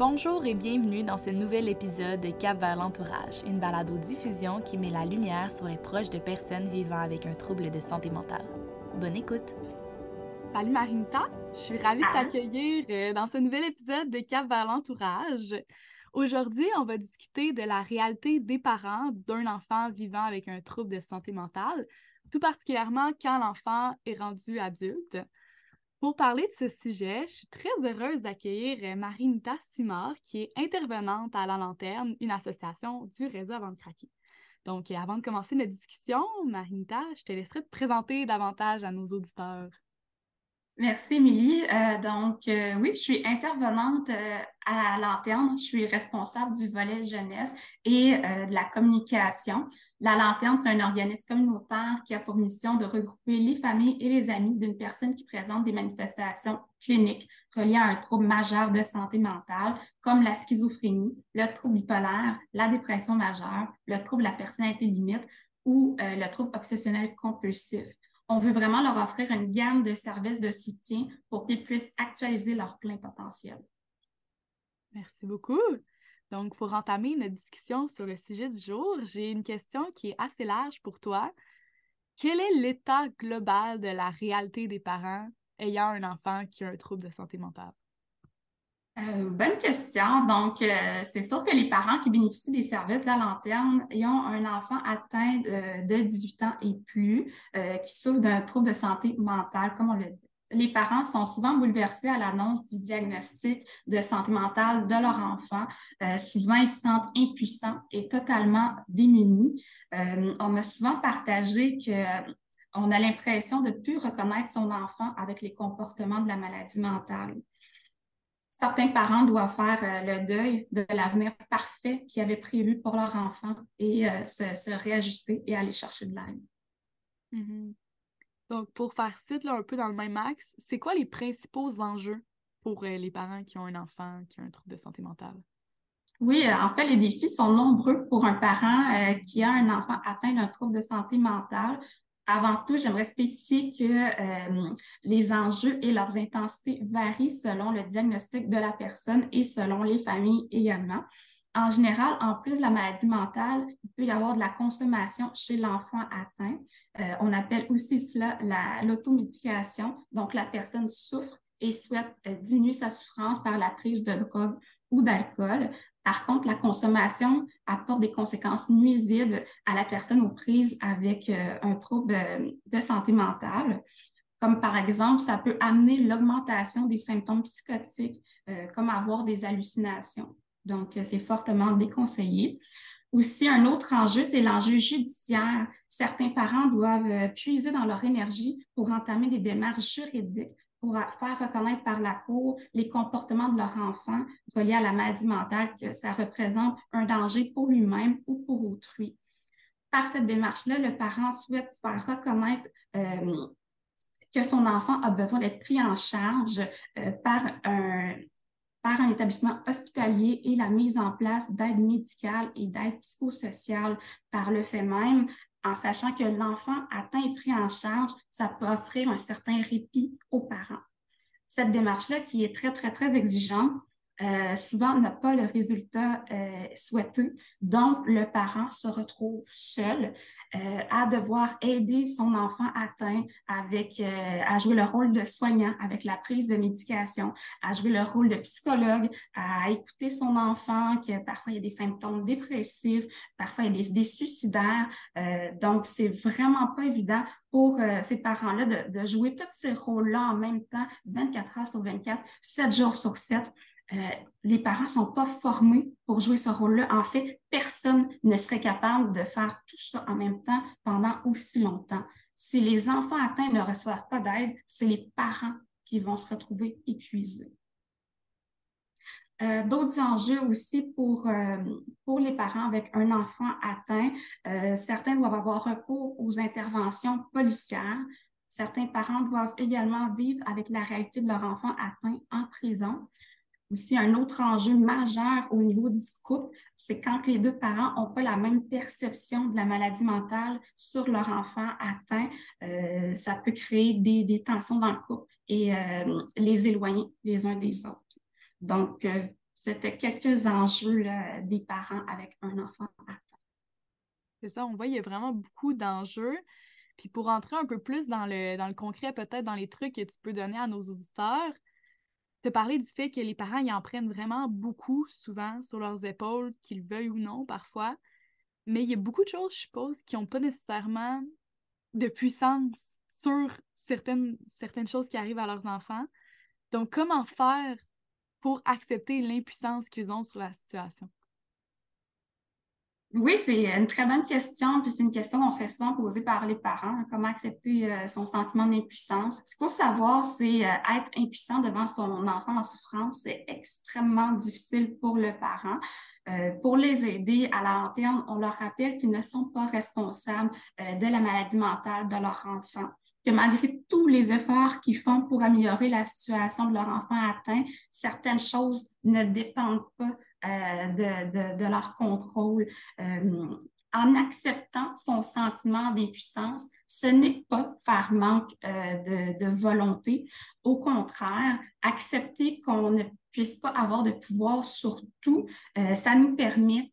Bonjour et bienvenue dans ce nouvel épisode de Cap vers l'entourage, une balado-diffusion qui met la lumière sur les proches de personnes vivant avec un trouble de santé mentale. Bonne écoute! Salut Marinta, je suis ravie de Ah. t'accueillir euh, dans ce nouvel épisode de Cap vers l'entourage. Aujourd'hui, on va discuter de la réalité des parents d'un enfant vivant avec un trouble de santé mentale, tout particulièrement quand l'enfant est rendu adulte. Pour parler de ce sujet, je suis très heureuse d'accueillir euh, Marinita Simard, qui est intervenante à La Lanterne, une association du réseau Avant de craquer. Donc, euh, avant de commencer notre discussion, Marinita, je te laisserai te présenter davantage à nos auditeurs. Merci, Émilie. Euh, donc, oui, je suis intervenante à la Lanterne. Je suis responsable du volet jeunesse et de la communication. La Lanterne, c'est un organisme communautaire qui a pour mission de regrouper les familles et les amis d'une personne qui présente des manifestations cliniques reliées à un trouble majeur de santé mentale, comme la schizophrénie, le trouble bipolaire, la dépression majeure, le trouble de la personnalité limite ou euh, le trouble obsessionnel compulsif on veut vraiment leur offrir une gamme de services de soutien pour qu'ils puissent actualiser leur plein potentiel. Merci beaucoup. Donc, pour entamer notre discussion sur le sujet du jour, j'ai une question qui est assez large pour toi. Quel est l'état global de la réalité des parents ayant un enfant qui a un trouble de santé mentale? Euh, bonne question. Donc, euh, c'est sûr que les parents qui bénéficient des services de la lanterne et ont un enfant atteint euh, de 18 ans et plus, qui souffre d'un trouble de santé mentale, comme on le dit. Les parents sont souvent bouleversés à l'annonce du diagnostic de santé mentale de leur enfant. Euh, souvent, ils se sentent impuissants et totalement démunis. Euh, on m'a souvent partagé que on a l'impression de ne plus reconnaître son enfant avec les comportements de la maladie mentale certains parents doivent faire euh, le deuil de l'avenir parfait qu'ils avaient prévu pour leur enfant et euh, se, réajuster et aller chercher de l'aide. Mm -hmm. Donc, pour faire suite là, un peu dans le même axe, c'est quoi les principaux enjeux pour euh, les parents qui ont un enfant qui a un trouble de santé mentale? Oui, en fait, les défis sont nombreux pour un parent euh, qui a un enfant atteint d'un trouble de santé mentale. Avant tout, j'aimerais spécifier que euh, les enjeux et leurs intensités varient selon le diagnostic de la personne et selon les familles également. En général, en plus de la maladie mentale, il peut y avoir de la consommation chez l'enfant atteint. Euh, on appelle aussi cela l'automédication. Donc, la personne souffre et souhaite euh, diminuer sa souffrance par la prise de drogue ou d'alcool. Par contre, la consommation apporte des conséquences nuisibles à la personne aux prises avec euh, un trouble de santé mentale, comme par exemple, ça peut amener l'augmentation des symptômes psychotiques, comme avoir des hallucinations. Donc, euh, c'est fortement déconseillé. Aussi, un autre enjeu, c'est l'enjeu judiciaire. Certains parents doivent euh, puiser dans leur énergie pour entamer des démarches juridiques pour faire reconnaître par la Cour les comportements de leur enfant reliés à la maladie mentale, que ça représente un danger pour lui-même ou pour autrui. Par cette démarche-là, le parent souhaite faire reconnaître euh, que son enfant a besoin d'être pris en charge euh, par un, par un établissement hospitalier et la mise en place d'aide médicale et d'aide psychosociale par le fait même, en sachant que l'enfant atteint et pris en charge, ça peut offrir un certain répit aux parents. Cette démarche-là, qui est très, très, très exigeante, euh, souvent n'a pas le résultat euh, souhaité. Donc, le parent se retrouve seul euh, à devoir aider son enfant atteint avec, euh, à jouer le rôle de soignant avec la prise de médication, à jouer le rôle de psychologue, à écouter son enfant, que parfois il y a des symptômes dépressifs, parfois il y a des, des suicidaires. Euh, donc, c'est vraiment pas évident pour euh, ces parents-là de, de, jouer tous ces rôles-là en même temps, 24 heures sur 24, 7 jours sur 7. Euh, les parents ne sont pas formés pour jouer ce rôle-là. En fait, personne ne serait capable de faire tout ça en même temps pendant aussi longtemps. Si les enfants atteints ne reçoivent pas d'aide, c'est les parents qui vont se retrouver épuisés. Euh, D'autres enjeux aussi pour, euh, pour les parents avec un enfant atteint. Certains doivent avoir recours aux interventions policières. Certains parents doivent également vivre avec la réalité de leur enfant atteint en prison. Aussi, un autre enjeu majeur au niveau du couple, c'est quand les deux parents n'ont pas la même perception de la maladie mentale sur leur enfant atteint, euh, ça peut créer des, tensions dans le couple et euh, les éloigner les uns des autres. Donc, euh, c'était quelques enjeux des parents avec un enfant atteint. C'est ça, on voit, il y a vraiment beaucoup d'enjeux. Puis pour rentrer un peu plus dans le, dans le concret, peut-être dans les trucs que tu peux donner à nos auditeurs, te parler du fait que les parents y en prennent vraiment beaucoup, souvent, sur leurs épaules, qu'ils veuillent ou non, parfois. Mais il y a beaucoup de choses, je suppose, qui n'ont pas nécessairement de puissance sur certaines, certaines choses qui arrivent à leurs enfants. Donc, comment faire pour accepter l'impuissance qu'ils ont sur la situation? Oui, c'est une très bonne question, puis c'est une question qu'on se fait souvent poser par les parents, comment accepter euh, son sentiment d'impuissance. Ce qu'il faut savoir, c'est euh, être impuissant devant son enfant en souffrance, c'est extrêmement difficile pour le parent. Euh, pour les aider à la lanterne, on leur rappelle qu'ils ne sont pas responsables de la maladie mentale de leur enfant que malgré tous les efforts qu'ils font pour améliorer la situation de leur enfant atteint, certaines choses ne dépendent pas euh, de, de, leur contrôle. Euh, en acceptant son sentiment d'impuissance, ce n'est pas faire manque euh, de, de, volonté. Au contraire, accepter qu'on ne puisse pas avoir de pouvoir sur tout, ça nous permet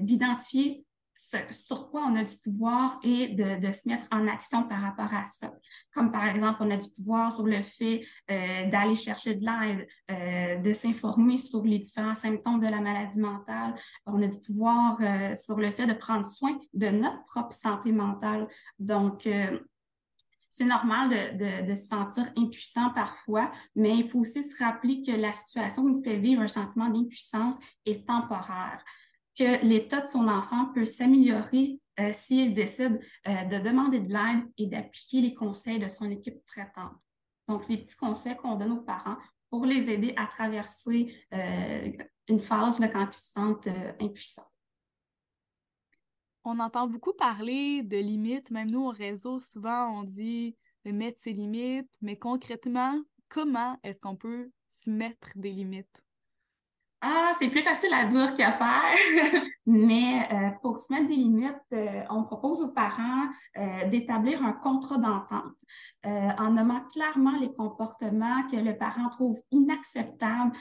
d'identifier sur quoi on a du pouvoir et de, se mettre en action par rapport à ça. Comme par exemple, on a du pouvoir sur le fait euh, d'aller chercher de l'aide, euh, de s'informer sur les différents symptômes de la maladie mentale. On a du pouvoir euh, sur le fait de prendre soin de notre propre santé mentale. Donc, c'est normal de, se sentir impuissant parfois, mais il faut aussi se rappeler que la situation nous fait vivre un sentiment d'impuissance est temporaire que l'état de son enfant peut s'améliorer euh, s'il décide euh, de demander de l'aide et d'appliquer les conseils de son équipe traitante. Donc, des petits conseils qu'on donne aux parents pour les aider à traverser euh, une phase quand ils se sentent impuissants. On entend beaucoup parler de limites, même nous au réseau, souvent on dit de mettre ses limites, mais concrètement, comment est-ce qu'on peut se mettre des limites? Ah, c'est plus facile à dire qu'à faire, mais euh, pour se mettre des limites, euh, on propose aux parents euh, d'établir un contrat d'entente en nommant clairement les comportements que le parent trouve inacceptables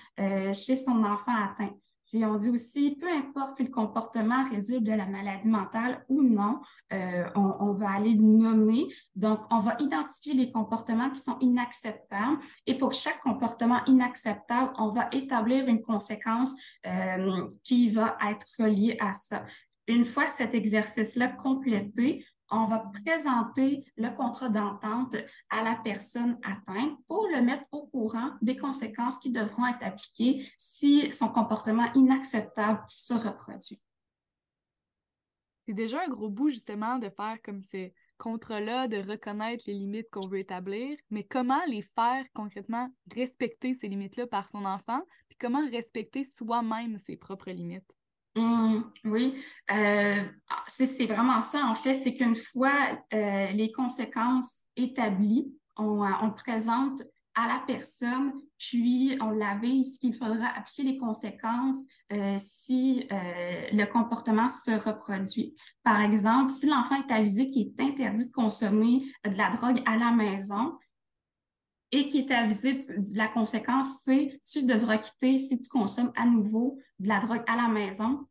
chez son enfant atteint. Puis on dit aussi, peu importe si le comportement résulte de la maladie mentale ou non, euh, on, va aller nommer. Donc, on va identifier les comportements qui sont inacceptables et pour chaque comportement inacceptable, on va établir une conséquence euh, qui va être reliée à ça. Une fois cet exercice-là complété, on va présenter le contrat d'entente à la personne atteinte pour le mettre au courant des conséquences qui devront être appliquées si son comportement inacceptable se reproduit. C'est déjà un gros bout justement de faire comme ces contrats-là, de reconnaître les limites qu'on veut établir, mais comment les faire concrètement respecter ces limites-là par son enfant, puis comment respecter soi-même ses propres limites? Mmh, oui, euh, c'est vraiment ça, en fait, c'est qu'une fois euh, les conséquences établies, on, euh, on, présente à la personne, puis on l'avise qu'il faudra appliquer les conséquences si le comportement se reproduit. Par exemple, si l'enfant est avisé qu'il est interdit de consommer de la drogue à la maison, et qui est avisé de la conséquence, c'est tu devras quitter si tu consommes à nouveau de la drogue à la maison.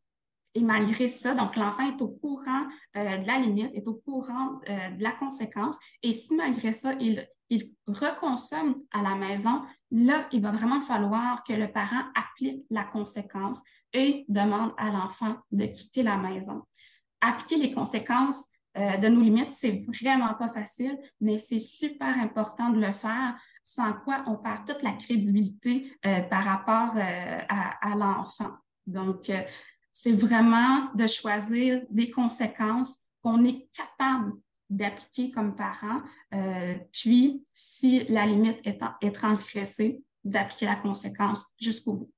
Et malgré ça, donc l'enfant est au courant euh, de la limite, est au courant euh, de la conséquence. Et si malgré ça, il, il reconsomme à la maison, là, il va vraiment falloir que le parent applique la conséquence et demande à l'enfant de quitter la maison. Appliquer les conséquences euh, de nos limites, c'est vraiment pas facile, mais c'est super important de le faire sans quoi on perd toute la crédibilité euh, par rapport euh, à, l'enfant. Donc, c'est vraiment de choisir des conséquences qu'on est capable d'appliquer comme parent, puis si la limite est, est transgressée, d'appliquer la conséquence jusqu'au bout.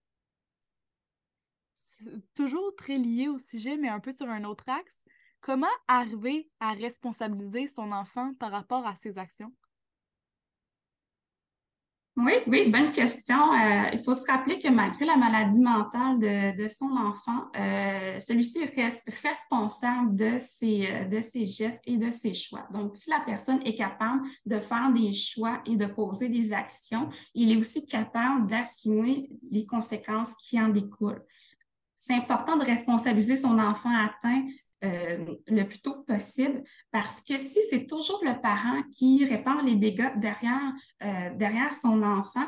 Toujours très lié au sujet, mais un peu sur un autre axe. Comment arriver à responsabiliser son enfant par rapport à ses actions? Oui, oui, bonne question. Euh, il faut se rappeler que malgré la maladie mentale de, son enfant, euh, celui-ci reste responsable de ses, euh, de ses gestes et de ses choix. Donc, si la personne est capable de faire des choix et de poser des actions, il est aussi capable d'assumer les conséquences qui en découlent. C'est important de responsabiliser son enfant atteint euh, le plus tôt possible parce que si c'est toujours le parent qui répare les dégâts derrière, euh, son enfant,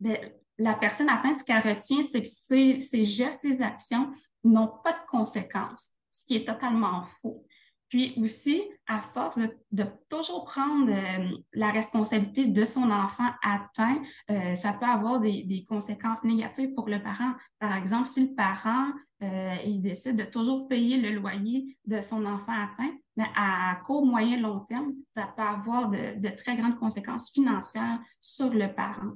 bien, la personne atteinte, ce qu'elle retient, c'est que ses gestes, ses actions n'ont pas de conséquences, ce qui est totalement faux. Puis aussi, à force de, toujours prendre euh, la responsabilité de son enfant atteint, euh, ça peut avoir des, conséquences négatives pour le parent. Par exemple, si le parent euh, décide de toujours payer le loyer de son enfant atteint, mais à court, moyen, long terme, ça peut avoir de, de très grandes conséquences financières sur le parent.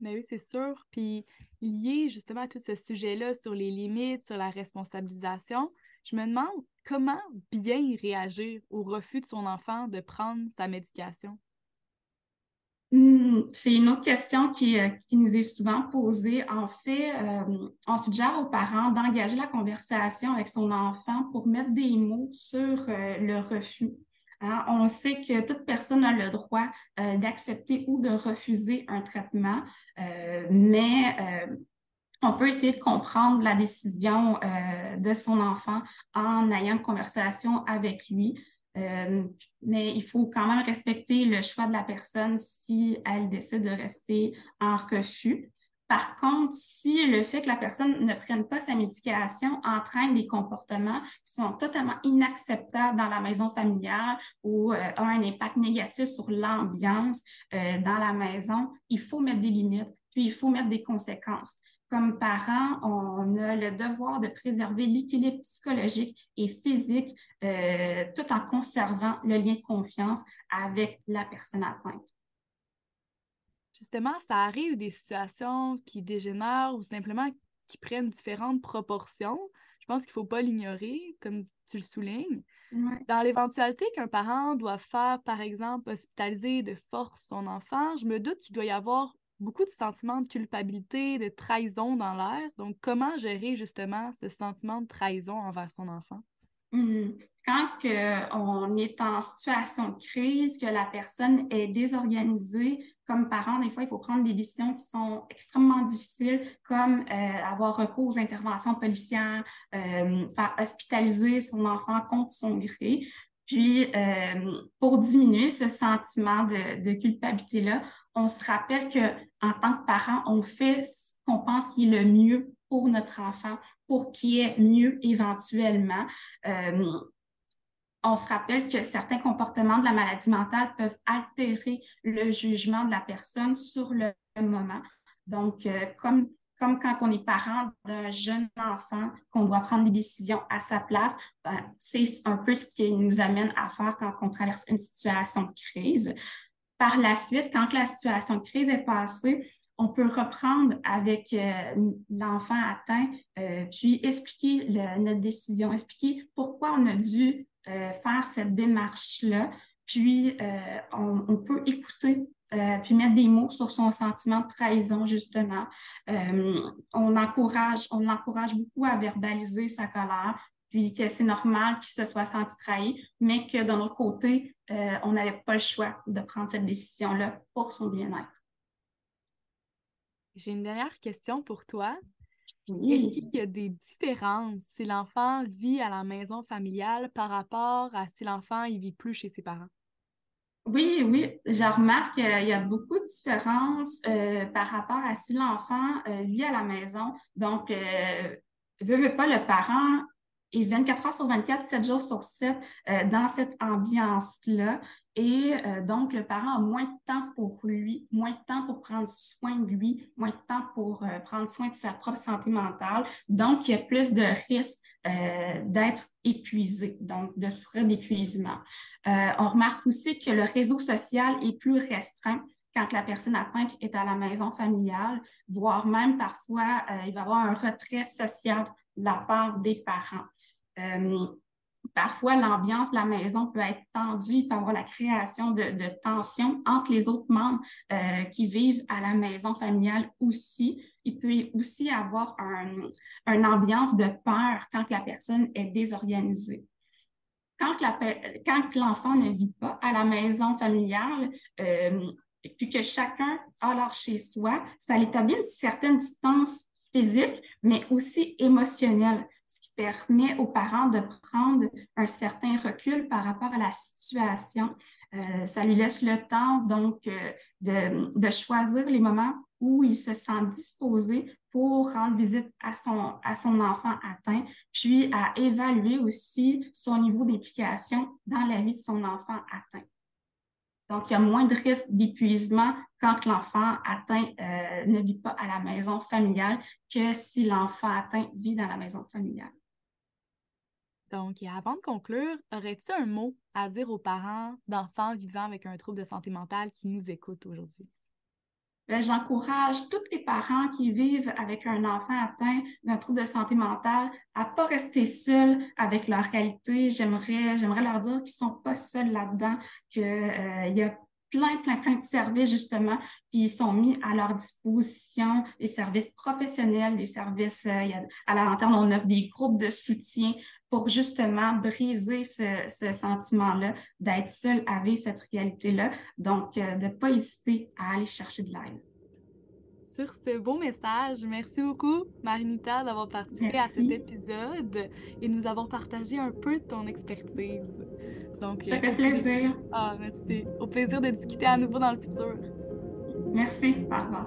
Mais oui, c'est sûr. Puis lié justement à tout ce sujet-là sur les limites, sur la responsabilisation, je me demande comment bien réagir au refus de son enfant de prendre sa médication. Hmm, c'est une autre question qui, euh, qui, nous est souvent posée. En fait, euh, on suggère aux parents d'engager la conversation avec son enfant pour mettre des mots sur euh, le refus. Hein. On sait que toute personne a le droit d'accepter ou de refuser un traitement, mais on peut essayer de comprendre la décision euh, de son enfant en ayant une conversation avec lui. Euh, mais il faut quand même respecter le choix de la personne si elle décide de rester en refus. Par contre, si le fait que la personne ne prenne pas sa médication entraîne des comportements qui sont totalement inacceptables dans la maison familiale ou euh, a un impact négatif sur l'ambiance dans la maison, il faut mettre des limites, puis il faut mettre des conséquences comme parents, on a le devoir de préserver l'équilibre psychologique et physique euh, tout en conservant le lien de confiance avec la personne atteinte. Justement, ça arrive des situations qui dégénèrent ou simplement qui prennent différentes proportions. Je pense qu'il ne faut pas l'ignorer, comme tu le soulignes. Dans l'éventualité qu'un parent doit faire, par exemple, hospitaliser de force son enfant, je me doute qu'il doit y avoir beaucoup de sentiments de culpabilité, de trahison dans l'air. Donc, comment gérer justement ce sentiment de trahison envers son enfant? Hmm. Quand on est en situation de crise, que la personne est désorganisée, comme parent, des fois, il faut prendre des décisions qui sont extrêmement difficiles, comme euh, avoir recours aux interventions policières, euh, faire hospitaliser son enfant contre son gré. Puis, euh, pour diminuer ce sentiment de, culpabilité-là, on se rappelle qu'en tant que parent, on fait ce qu'on pense qui est le mieux pour notre enfant, pour qu'il ait mieux éventuellement. Euh, on se rappelle que certains comportements de la maladie mentale peuvent altérer le jugement de la personne sur le moment. Donc, euh, comme comme quand on est parent d'un jeune enfant, qu'on doit prendre des décisions à sa place, ben, c'est un peu ce qui nous amène à faire quand on traverse une situation de crise. Par la suite, quand la situation de crise est passée, on peut reprendre avec euh, l'enfant atteint, euh, puis expliquer notre décision, expliquer pourquoi on a dû euh, faire cette démarche-là, puis on, peut écouter puis mettre des mots sur son sentiment de trahison, justement. On encourage, on l'encourage beaucoup à verbaliser sa colère, puis que c'est normal qu'il se soit senti trahi, mais que d'un autre côté, euh, on n'avait pas le choix de prendre cette décision-là pour son bien-être. J'ai une dernière question pour toi. Est-ce qu'il y a des différences si l'enfant vit à la maison familiale par rapport à si l'enfant ne vit plus chez ses parents? Oui, oui, je remarque qu'il y a beaucoup de différences euh, par rapport à si l'enfant euh, vit à la maison. Donc, veut, veut pas, le parent et 24 heures sur 24, 7 jours sur 7 euh, dans cette ambiance-là. Et euh, donc, le parent a moins de temps pour lui, moins de temps pour prendre soin de lui, moins de temps pour euh, prendre soin de sa propre santé mentale. Donc, il y a plus de risques d'être épuisé, donc de souffrir d'épuisement. on remarque aussi que le réseau social est plus restreint quand la personne atteinte est à la maison familiale, voire même parfois, il va y avoir un retrait social de la part des parents. Euh, parfois l'ambiance de la maison peut être tendue, il peut y avoir la création de, de tensions entre les autres membres euh, qui vivent à la maison familiale aussi. Il peut aussi avoir un, une ambiance de peur quand la personne est désorganisée. Quand, l'enfant ne vit pas à la maison familiale, euh, puis que chacun a leur chez soi, ça établit une certaine distance physique, mais aussi émotionnelle, ce qui permet aux parents de prendre un certain recul par rapport à la situation. Euh, ça lui laisse le temps, donc, euh, de, de, choisir les moments où il se sent disposé pour rendre visite à son, à son enfant atteint, puis à évaluer aussi son niveau d'implication dans la vie de son enfant atteint. Donc, il y a moins de risque d'épuisement quand l'enfant atteint euh, ne vit pas à la maison familiale que si l'enfant atteint vit dans la maison familiale. Donc, avant de conclure, aurais-tu un mot à dire aux parents d'enfants vivant avec un trouble de santé mentale qui nous écoutent aujourd'hui? Ben, j'encourage tous les parents qui vivent avec un enfant atteint d'un trouble de santé mentale à pas rester seuls avec leur réalité. J'aimerais, j'aimerais leur dire qu'ils sont pas seuls là-dedans, qu'il euh, y a plein, plein, plein de services, justement, qui sont mis à leur disposition, des services professionnels, des services, euh, à la lanterne, on offre des groupes de soutien pour justement briser ce, ce sentiment-là, d'être seul avec cette réalité-là. Donc, euh, de ne pas hésiter à aller chercher de l'aide. Sur ce beau message, merci beaucoup, Marinita, d'avoir participé à cet épisode et de nous avoir partagé un peu de ton expertise. Donc, Ça euh, fait plaisir. Ah, merci. Au plaisir de discuter à nouveau dans le futur. Merci. Au revoir.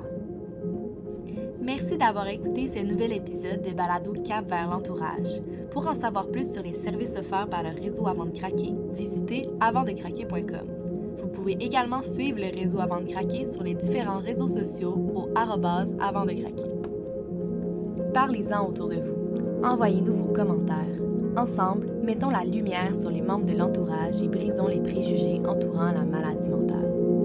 Merci d'avoir écouté ce nouvel épisode de Balado Cap vers l'entourage. Pour en savoir plus sur les services offerts par le réseau Avant de craquer, visitez avantdecraquer.com. Vous pouvez également suivre le réseau Avant de craquer sur les différents réseaux sociaux au avant de craquer. Parlez-en autour de vous. Envoyez-nous vos commentaires. Ensemble, mettons la lumière sur les membres de l'entourage et brisons les préjugés entourant la maladie mentale.